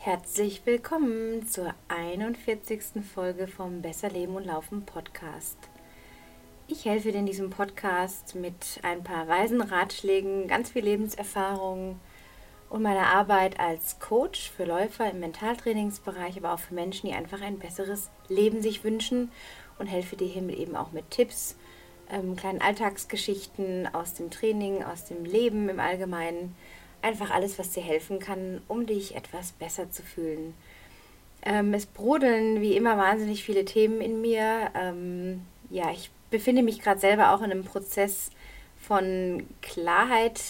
Herzlich willkommen zur 41. Folge vom Besser Leben und Laufen Podcast. Ich helfe dir in diesem Podcast mit ein paar weisen Ratschlägen, ganz viel Lebenserfahrung und meiner Arbeit als Coach für Läufer im Mentaltrainingsbereich, aber auch für Menschen, die einfach ein besseres Leben sich wünschen und helfe dir hiermit eben auch mit Tipps, ähm, kleinen Alltagsgeschichten aus dem Training, aus dem Leben im Allgemeinen einfach alles, was dir helfen kann, um dich etwas besser zu fühlen. Ähm, es brodeln wie immer wahnsinnig viele Themen in mir. Ähm, ja, ich befinde mich gerade selber auch in einem Prozess von Klarheit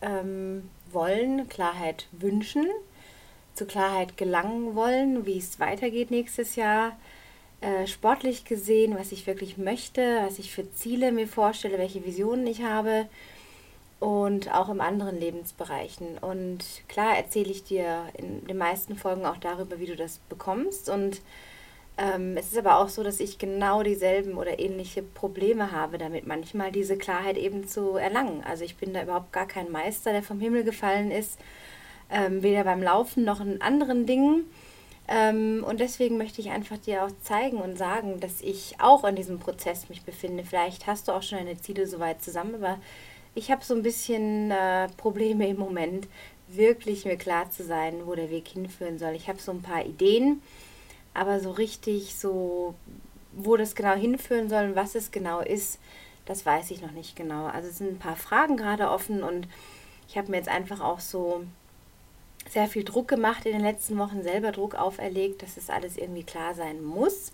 ähm, wollen, Klarheit wünschen, zu Klarheit gelangen wollen, wie es weitergeht nächstes Jahr. Äh, sportlich gesehen, was ich wirklich möchte, was ich für Ziele mir vorstelle, welche Visionen ich habe und auch in anderen Lebensbereichen. Und klar erzähle ich dir in den meisten Folgen auch darüber, wie du das bekommst. Und ähm, es ist aber auch so, dass ich genau dieselben oder ähnliche Probleme habe, damit manchmal diese Klarheit eben zu erlangen. Also ich bin da überhaupt gar kein Meister, der vom Himmel gefallen ist, ähm, weder beim Laufen noch in anderen Dingen. Ähm, und deswegen möchte ich einfach dir auch zeigen und sagen, dass ich auch in diesem Prozess mich befinde. Vielleicht hast du auch schon deine Ziele soweit zusammen, aber ich habe so ein bisschen äh, Probleme im Moment, wirklich mir klar zu sein, wo der Weg hinführen soll. Ich habe so ein paar Ideen, aber so richtig so, wo das genau hinführen soll und was es genau ist, das weiß ich noch nicht genau. Also es sind ein paar Fragen gerade offen und ich habe mir jetzt einfach auch so sehr viel Druck gemacht in den letzten Wochen, selber Druck auferlegt, dass es alles irgendwie klar sein muss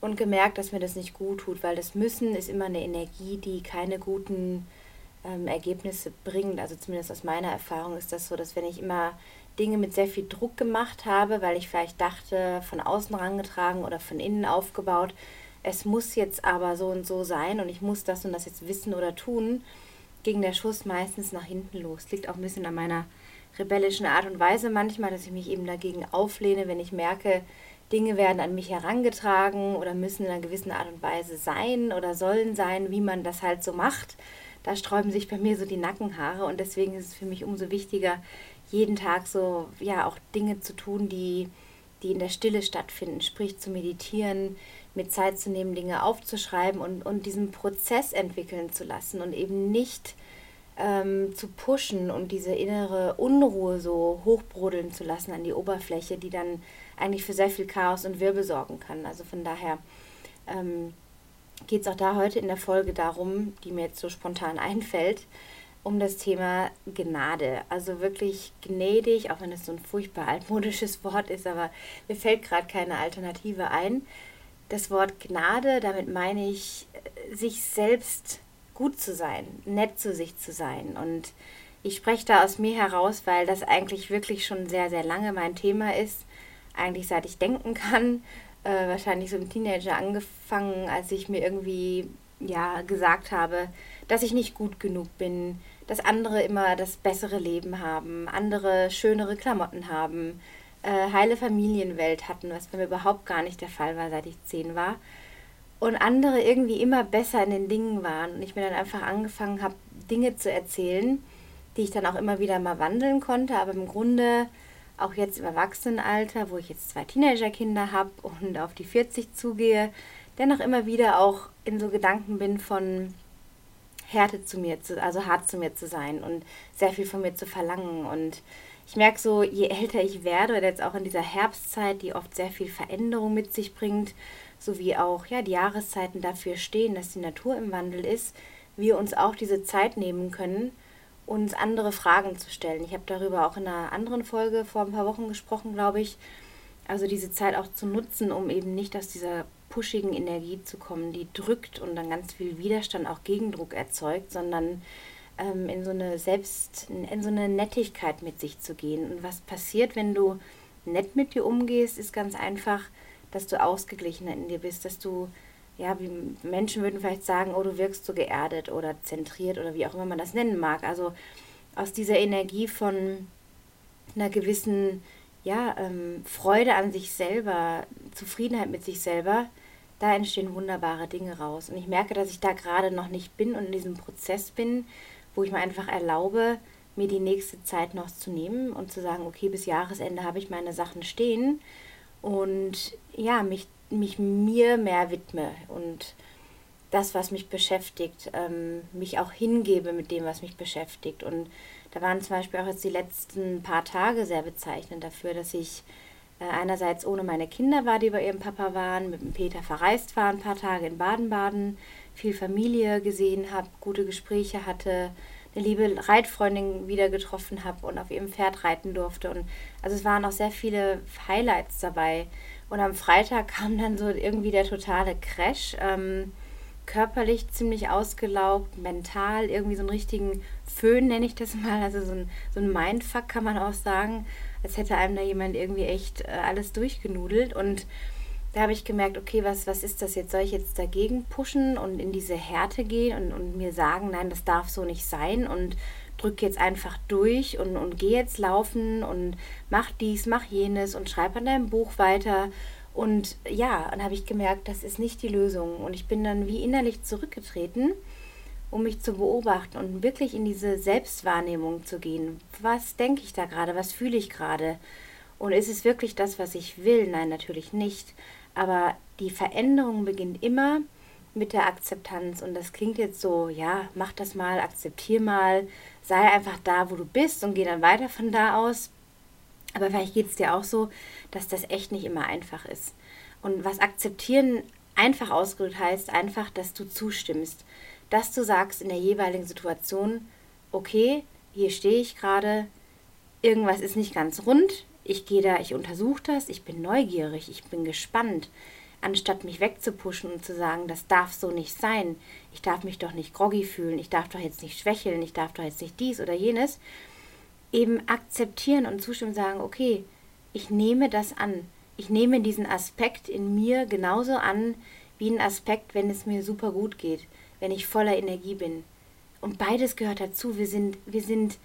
und gemerkt, dass mir das nicht gut tut, weil das Müssen ist immer eine Energie, die keine guten ähm, Ergebnisse bringt. Also zumindest aus meiner Erfahrung ist das so, dass wenn ich immer Dinge mit sehr viel Druck gemacht habe, weil ich vielleicht dachte, von außen rangetragen oder von innen aufgebaut, es muss jetzt aber so und so sein und ich muss das und das jetzt wissen oder tun, ging der Schuss meistens nach hinten los. Liegt auch ein bisschen an meiner rebellischen Art und Weise manchmal, dass ich mich eben dagegen auflehne, wenn ich merke, Dinge werden an mich herangetragen oder müssen in einer gewissen Art und Weise sein oder sollen sein, wie man das halt so macht da sträuben sich bei mir so die Nackenhaare und deswegen ist es für mich umso wichtiger, jeden Tag so, ja, auch Dinge zu tun, die, die in der Stille stattfinden, sprich zu meditieren, mit Zeit zu nehmen, Dinge aufzuschreiben und, und diesen Prozess entwickeln zu lassen und eben nicht ähm, zu pushen und diese innere Unruhe so hochbrodeln zu lassen an die Oberfläche, die dann eigentlich für sehr viel Chaos und Wirbel sorgen kann. Also von daher ähm, geht es auch da heute in der Folge darum, die mir jetzt so spontan einfällt, um das Thema Gnade. Also wirklich gnädig, auch wenn es so ein furchtbar altmodisches Wort ist, aber mir fällt gerade keine Alternative ein. Das Wort Gnade, damit meine ich, sich selbst gut zu sein, nett zu sich zu sein. Und ich spreche da aus mir heraus, weil das eigentlich wirklich schon sehr, sehr lange mein Thema ist. Eigentlich seit ich denken kann äh, wahrscheinlich so im Teenager angefangen, als ich mir irgendwie ja gesagt habe, dass ich nicht gut genug bin, dass andere immer das bessere Leben haben, andere schönere Klamotten haben, äh, heile Familienwelt hatten, was bei mir überhaupt gar nicht der Fall war, seit ich zehn war. Und andere irgendwie immer besser in den Dingen waren. Und ich mir dann einfach angefangen habe, Dinge zu erzählen, die ich dann auch immer wieder mal wandeln konnte, aber im Grunde auch jetzt im Erwachsenenalter, wo ich jetzt zwei Teenagerkinder habe und auf die 40 zugehe, dennoch immer wieder auch in so Gedanken bin von Härte zu mir, zu, also hart zu mir zu sein und sehr viel von mir zu verlangen. Und ich merke so, je älter ich werde, oder jetzt auch in dieser Herbstzeit, die oft sehr viel Veränderung mit sich bringt, sowie auch ja, die Jahreszeiten dafür stehen, dass die Natur im Wandel ist, wir uns auch diese Zeit nehmen können, uns andere Fragen zu stellen. Ich habe darüber auch in einer anderen Folge vor ein paar Wochen gesprochen, glaube ich. Also diese Zeit auch zu nutzen, um eben nicht aus dieser pushigen Energie zu kommen, die drückt und dann ganz viel Widerstand, auch Gegendruck erzeugt, sondern ähm, in so eine Selbst, in so eine Nettigkeit mit sich zu gehen. Und was passiert, wenn du nett mit dir umgehst, ist ganz einfach, dass du ausgeglichener in dir bist, dass du ja, wie Menschen würden vielleicht sagen, oh, du wirkst so geerdet oder zentriert oder wie auch immer man das nennen mag. Also aus dieser Energie von einer gewissen ja, ähm, Freude an sich selber, Zufriedenheit mit sich selber, da entstehen wunderbare Dinge raus. Und ich merke, dass ich da gerade noch nicht bin und in diesem Prozess bin, wo ich mir einfach erlaube, mir die nächste Zeit noch zu nehmen und zu sagen, okay, bis Jahresende habe ich meine Sachen stehen und ja, mich, mich mir mehr widme und das, was mich beschäftigt, ähm, mich auch hingebe mit dem, was mich beschäftigt. Und da waren zum Beispiel auch jetzt die letzten paar Tage sehr bezeichnend dafür, dass ich äh, einerseits ohne meine Kinder war, die bei ihrem Papa waren, mit dem Peter verreist war, ein paar Tage in Baden-Baden, viel Familie gesehen habe, gute Gespräche hatte, eine liebe Reitfreundin wieder getroffen habe und auf ihrem Pferd reiten durfte. Und also es waren auch sehr viele Highlights dabei. Und am Freitag kam dann so irgendwie der totale Crash. Ähm, körperlich ziemlich ausgelaugt, mental irgendwie so einen richtigen Föhn, nenne ich das mal. Also so ein, so ein Mindfuck kann man auch sagen als hätte einem da jemand irgendwie echt äh, alles durchgenudelt. Und da habe ich gemerkt, okay, was, was ist das jetzt? Soll ich jetzt dagegen pushen und in diese Härte gehen und, und mir sagen, nein, das darf so nicht sein und drücke jetzt einfach durch und, und gehe jetzt laufen und mach dies, mach jenes und schreibe an deinem Buch weiter. Und ja, dann habe ich gemerkt, das ist nicht die Lösung. Und ich bin dann wie innerlich zurückgetreten um mich zu beobachten und wirklich in diese Selbstwahrnehmung zu gehen. Was denke ich da gerade? Was fühle ich gerade? Und ist es wirklich das, was ich will? Nein, natürlich nicht. Aber die Veränderung beginnt immer mit der Akzeptanz. Und das klingt jetzt so, ja, mach das mal, akzeptier mal, sei einfach da, wo du bist und geh dann weiter von da aus. Aber vielleicht geht es dir auch so, dass das echt nicht immer einfach ist. Und was akzeptieren einfach ausgedrückt heißt, einfach, dass du zustimmst dass du sagst in der jeweiligen Situation, okay, hier stehe ich gerade, irgendwas ist nicht ganz rund, ich gehe da, ich untersuche das, ich bin neugierig, ich bin gespannt, anstatt mich wegzupuschen und zu sagen, das darf so nicht sein, ich darf mich doch nicht groggy fühlen, ich darf doch jetzt nicht schwächeln, ich darf doch jetzt nicht dies oder jenes, eben akzeptieren und zustimmen und sagen, okay, ich nehme das an, ich nehme diesen Aspekt in mir genauso an wie einen Aspekt, wenn es mir super gut geht wenn ich voller Energie bin. Und beides gehört dazu. Wir sind, wir sind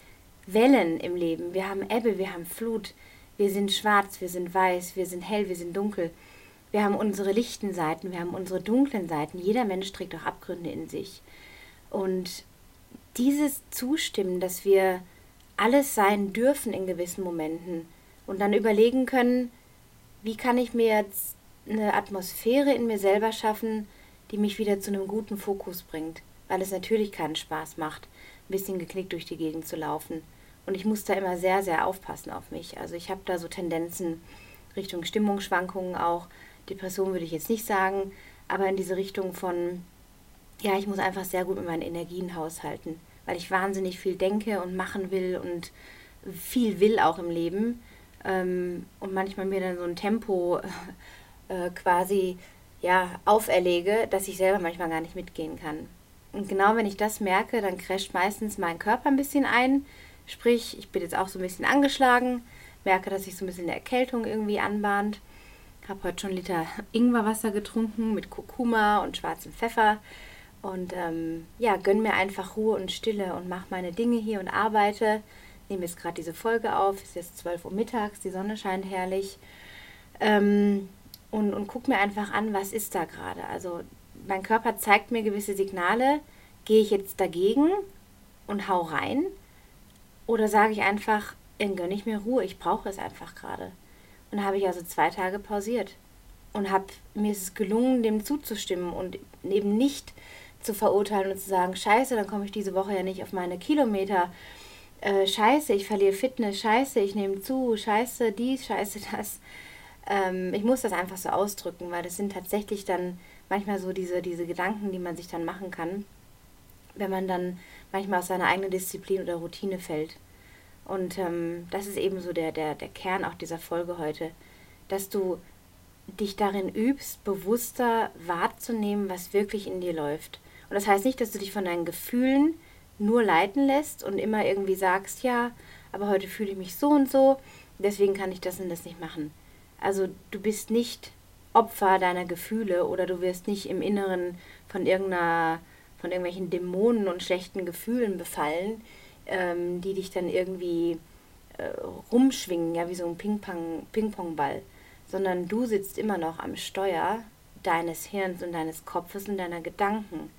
Wellen im Leben. Wir haben Ebbe, wir haben Flut. Wir sind schwarz, wir sind weiß, wir sind hell, wir sind dunkel. Wir haben unsere lichten Seiten, wir haben unsere dunklen Seiten. Jeder Mensch trägt auch Abgründe in sich. Und dieses Zustimmen, dass wir alles sein dürfen in gewissen Momenten und dann überlegen können, wie kann ich mir jetzt eine Atmosphäre in mir selber schaffen, die mich wieder zu einem guten Fokus bringt, weil es natürlich keinen Spaß macht, ein bisschen geknickt durch die Gegend zu laufen. Und ich muss da immer sehr, sehr aufpassen auf mich. Also ich habe da so Tendenzen Richtung Stimmungsschwankungen auch. Depression würde ich jetzt nicht sagen, aber in diese Richtung von, ja, ich muss einfach sehr gut mit meinen Energien haushalten, weil ich wahnsinnig viel denke und machen will und viel will auch im Leben. Ähm, und manchmal mir dann so ein Tempo äh, quasi ja, auferlege, dass ich selber manchmal gar nicht mitgehen kann. Und genau wenn ich das merke, dann crasht meistens mein Körper ein bisschen ein. Sprich, ich bin jetzt auch so ein bisschen angeschlagen, merke, dass sich so ein bisschen eine Erkältung irgendwie anbahnt. Habe heute schon einen Liter Ingwerwasser getrunken mit Kurkuma und schwarzem Pfeffer. Und ähm, ja, gönn mir einfach Ruhe und Stille und mache meine Dinge hier und arbeite. Nehme jetzt gerade diese Folge auf. Es ist jetzt 12 Uhr mittags, die Sonne scheint herrlich. Ähm, und, und guck mir einfach an, was ist da gerade. Also mein Körper zeigt mir gewisse Signale. Gehe ich jetzt dagegen und hau rein? Oder sage ich einfach, dann gönne ich mir Ruhe, ich brauche es einfach gerade. Und da habe ich also zwei Tage pausiert. Und habe mir es gelungen, dem zuzustimmen und eben nicht zu verurteilen und zu sagen, scheiße, dann komme ich diese Woche ja nicht auf meine Kilometer. Äh, scheiße, ich verliere Fitness, scheiße, ich nehme zu, scheiße, dies, scheiße, das ähm, ich muss das einfach so ausdrücken, weil das sind tatsächlich dann manchmal so diese, diese Gedanken, die man sich dann machen kann, wenn man dann manchmal aus seiner eigenen Disziplin oder Routine fällt. Und ähm, das ist eben so der, der, der Kern auch dieser Folge heute, dass du dich darin übst, bewusster wahrzunehmen, was wirklich in dir läuft. Und das heißt nicht, dass du dich von deinen Gefühlen nur leiten lässt und immer irgendwie sagst, ja, aber heute fühle ich mich so und so, deswegen kann ich das und das nicht machen. Also du bist nicht Opfer deiner Gefühle oder du wirst nicht im Inneren von irgendeiner, von irgendwelchen Dämonen und schlechten Gefühlen befallen, ähm, die dich dann irgendwie äh, rumschwingen, ja, wie so ein Ping-Pong, Ping-Pong-Ball, sondern du sitzt immer noch am Steuer deines Hirns und deines Kopfes und deiner Gedanken.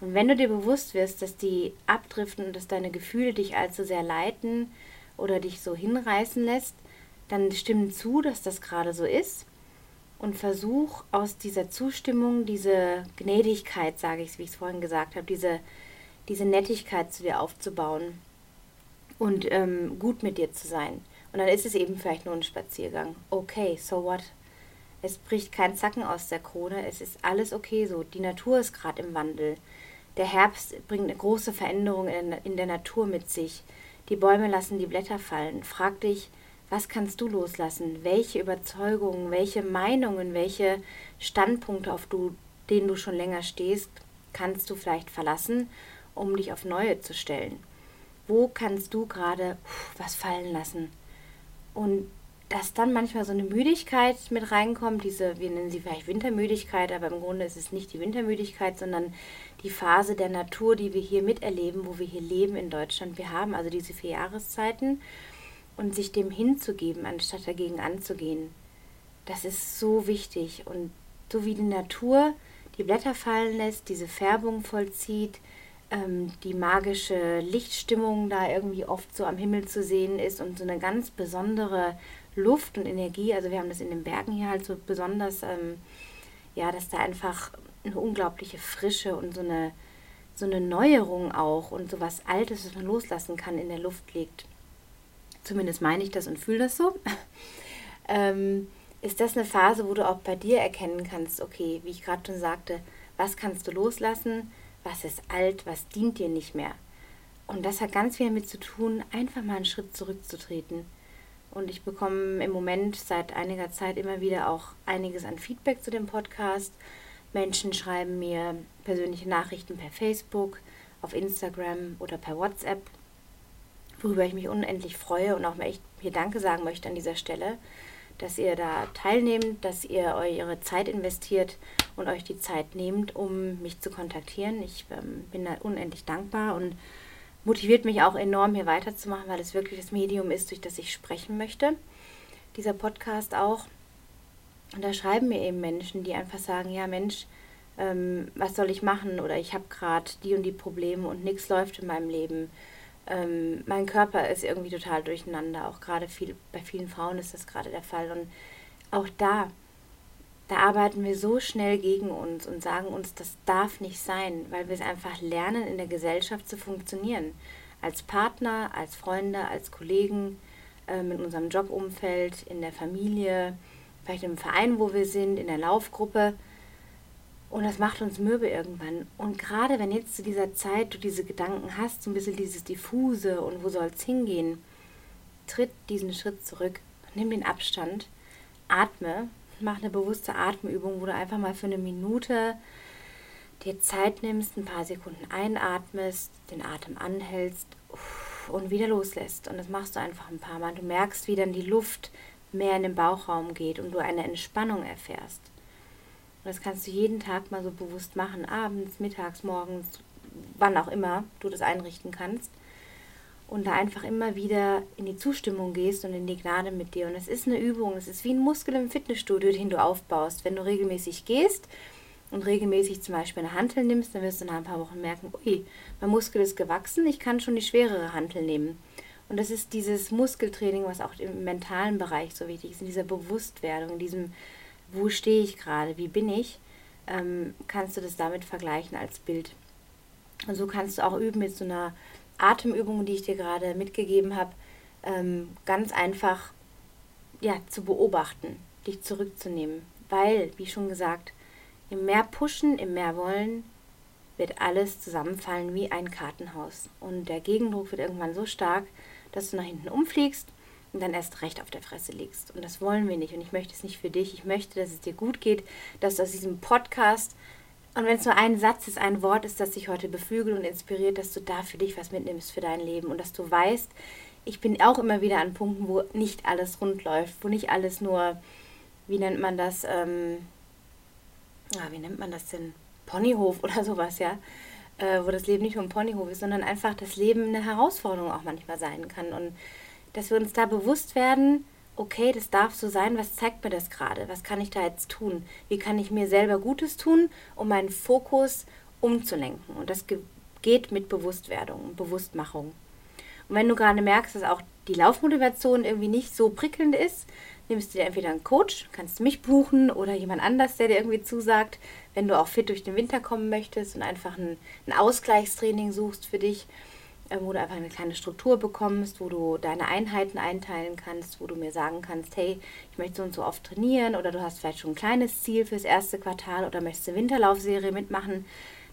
Und wenn du dir bewusst wirst, dass die abdriften und dass deine Gefühle dich allzu sehr leiten oder dich so hinreißen lässt, dann stimm zu, dass das gerade so ist und versuch aus dieser Zustimmung diese Gnädigkeit, sage ich, wie ich es vorhin gesagt habe, diese, diese Nettigkeit zu dir aufzubauen und ähm, gut mit dir zu sein. Und dann ist es eben vielleicht nur ein Spaziergang. Okay, so what? Es bricht kein Zacken aus der Krone, es ist alles okay so. Die Natur ist gerade im Wandel. Der Herbst bringt eine große Veränderung in, in der Natur mit sich. Die Bäume lassen die Blätter fallen. Frag dich, was kannst du loslassen? Welche Überzeugungen, welche Meinungen, welche Standpunkte, auf du, denen du schon länger stehst, kannst du vielleicht verlassen, um dich auf neue zu stellen? Wo kannst du gerade was fallen lassen? Und dass dann manchmal so eine Müdigkeit mit reinkommt, diese, wir nennen sie vielleicht Wintermüdigkeit, aber im Grunde ist es nicht die Wintermüdigkeit, sondern die Phase der Natur, die wir hier miterleben, wo wir hier leben in Deutschland. Wir haben also diese vier Jahreszeiten und sich dem hinzugeben, anstatt dagegen anzugehen. Das ist so wichtig. Und so wie die Natur die Blätter fallen lässt, diese Färbung vollzieht, ähm, die magische Lichtstimmung da irgendwie oft so am Himmel zu sehen ist und so eine ganz besondere Luft und Energie. Also wir haben das in den Bergen hier halt so besonders, ähm, ja, dass da einfach eine unglaubliche Frische und so eine, so eine Neuerung auch und so was Altes, was man loslassen kann, in der Luft liegt. Zumindest meine ich das und fühle das so. ähm, ist das eine Phase, wo du auch bei dir erkennen kannst, okay, wie ich gerade schon sagte, was kannst du loslassen, was ist alt, was dient dir nicht mehr. Und das hat ganz viel damit zu tun, einfach mal einen Schritt zurückzutreten und ich bekomme im Moment seit einiger Zeit immer wieder auch einiges an Feedback zu dem Podcast. Menschen schreiben mir persönliche Nachrichten per Facebook, auf Instagram oder per WhatsApp, worüber ich mich unendlich freue und auch mal echt hier Danke sagen möchte an dieser Stelle, dass ihr da teilnehmt, dass ihr eure Zeit investiert und euch die Zeit nehmt, um mich zu kontaktieren. Ich ähm, bin da unendlich dankbar und motiviert mich auch enorm, hier weiterzumachen, weil es wirklich das Medium ist, durch das ich sprechen möchte. Dieser Podcast auch. Und da schreiben mir eben Menschen, die einfach sagen, ja Mensch, ähm, was soll ich machen? Oder ich habe gerade die und die Probleme und nichts läuft in meinem Leben. Ähm, mein Körper ist irgendwie total durcheinander. Auch gerade viel, bei vielen Frauen ist das gerade der Fall. Und auch da da arbeiten wir so schnell gegen uns und sagen uns, das darf nicht sein, weil wir es einfach lernen, in der Gesellschaft zu funktionieren. Als Partner, als Freunde, als Kollegen, äh, in unserem Jobumfeld, in der Familie, vielleicht im Verein, wo wir sind, in der Laufgruppe. Und das macht uns mürbe irgendwann. Und gerade wenn jetzt zu dieser Zeit du diese Gedanken hast, so ein bisschen dieses Diffuse und wo soll es hingehen, tritt diesen Schritt zurück, nimm den Abstand, atme mach eine bewusste Atemübung, wo du einfach mal für eine Minute dir Zeit nimmst, ein paar Sekunden einatmest, den Atem anhältst und wieder loslässt. Und das machst du einfach ein paar Mal. Du merkst, wie dann die Luft mehr in den Bauchraum geht und du eine Entspannung erfährst. Und das kannst du jeden Tag mal so bewusst machen, abends, mittags, morgens, wann auch immer du das einrichten kannst und da einfach immer wieder in die Zustimmung gehst und in die Gnade mit dir. Und es ist eine Übung, es ist wie ein Muskel im Fitnessstudio, den du aufbaust. Wenn du regelmäßig gehst und regelmäßig zum Beispiel eine Hantel nimmst, dann wirst du nach ein paar Wochen merken, ui, mein Muskel ist gewachsen, ich kann schon die schwerere Hantel nehmen. Und das ist dieses Muskeltraining, was auch im mentalen Bereich so wichtig ist, in dieser Bewusstwerdung, in diesem, wo stehe ich gerade, wie bin ich, ähm, kannst du das damit vergleichen als Bild. Und so kannst du auch üben mit so einer Atemübungen, die ich dir gerade mitgegeben habe, ähm, ganz einfach ja, zu beobachten, dich zurückzunehmen. Weil, wie schon gesagt, im mehr pushen, im mehr wollen, wird alles zusammenfallen wie ein Kartenhaus. Und der Gegendruck wird irgendwann so stark, dass du nach hinten umfliegst und dann erst recht auf der Fresse liegst. Und das wollen wir nicht. Und ich möchte es nicht für dich. Ich möchte, dass es dir gut geht, dass du aus diesem Podcast und wenn es nur ein Satz ist, ein Wort ist, das dich heute beflügelt und inspiriert, dass du da für dich was mitnimmst für dein Leben und dass du weißt, ich bin auch immer wieder an Punkten, wo nicht alles rund läuft, wo nicht alles nur, wie nennt man das, ähm, ja, wie nennt man das denn, Ponyhof oder sowas, ja, äh, wo das Leben nicht nur ein Ponyhof ist, sondern einfach das Leben eine Herausforderung auch manchmal sein kann und dass wir uns da bewusst werden, okay, das darf so sein, was zeigt mir das gerade? Was kann ich da jetzt tun? Wie kann ich mir selber Gutes tun, um meinen Fokus umzulenken? Und das geht mit Bewusstwerdung und Bewusstmachung. Und wenn du gerade merkst, dass auch die Laufmotivation irgendwie nicht so prickelnd ist, nimmst du dir entweder einen Coach, kannst mich buchen oder jemand anders, der dir irgendwie zusagt, wenn du auch fit durch den Winter kommen möchtest und einfach ein, ein Ausgleichstraining suchst für dich, wo du einfach eine kleine Struktur bekommst, wo du deine Einheiten einteilen kannst, wo du mir sagen kannst, hey, ich möchte so und so oft trainieren oder du hast vielleicht schon ein kleines Ziel fürs erste Quartal oder möchtest eine Winterlaufserie mitmachen,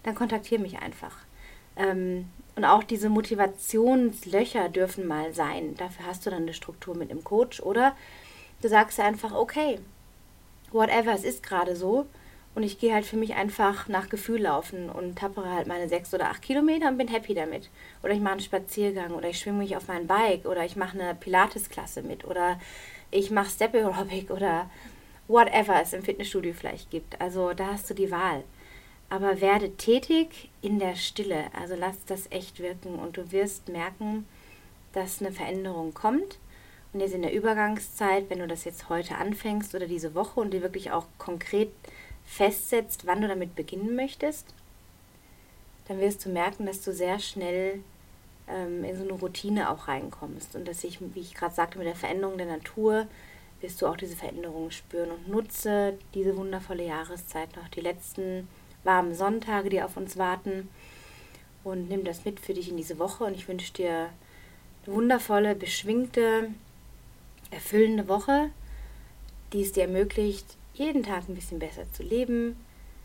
dann kontaktiere mich einfach. Ähm, und auch diese Motivationslöcher dürfen mal sein. Dafür hast du dann eine Struktur mit einem Coach oder du sagst einfach, okay, whatever, es ist gerade so. Und ich gehe halt für mich einfach nach Gefühl laufen und tappere halt meine sechs oder acht Kilometer und bin happy damit. Oder ich mache einen Spaziergang oder ich schwimme mich auf mein Bike oder ich mache eine Pilates-Klasse mit oder ich mache Step Aerobic oder whatever es im Fitnessstudio vielleicht gibt. Also da hast du die Wahl. Aber werde tätig in der Stille. Also lass das echt wirken und du wirst merken, dass eine Veränderung kommt. Und jetzt in der Übergangszeit, wenn du das jetzt heute anfängst oder diese Woche und dir wirklich auch konkret festsetzt, wann du damit beginnen möchtest, dann wirst du merken, dass du sehr schnell ähm, in so eine Routine auch reinkommst. Und dass ich, wie ich gerade sagte, mit der Veränderung der Natur wirst du auch diese Veränderungen spüren und nutze diese wundervolle Jahreszeit noch, die letzten warmen Sonntage, die auf uns warten. Und nimm das mit für dich in diese Woche. Und ich wünsche dir eine wundervolle, beschwingte, erfüllende Woche, die es dir ermöglicht, jeden Tag ein bisschen besser zu leben.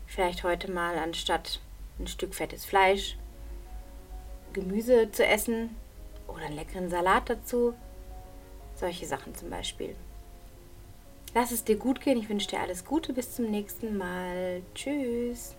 Vielleicht heute mal anstatt ein Stück fettes Fleisch Gemüse zu essen oder einen leckeren Salat dazu. Solche Sachen zum Beispiel. Lass es dir gut gehen. Ich wünsche dir alles Gute. Bis zum nächsten Mal. Tschüss.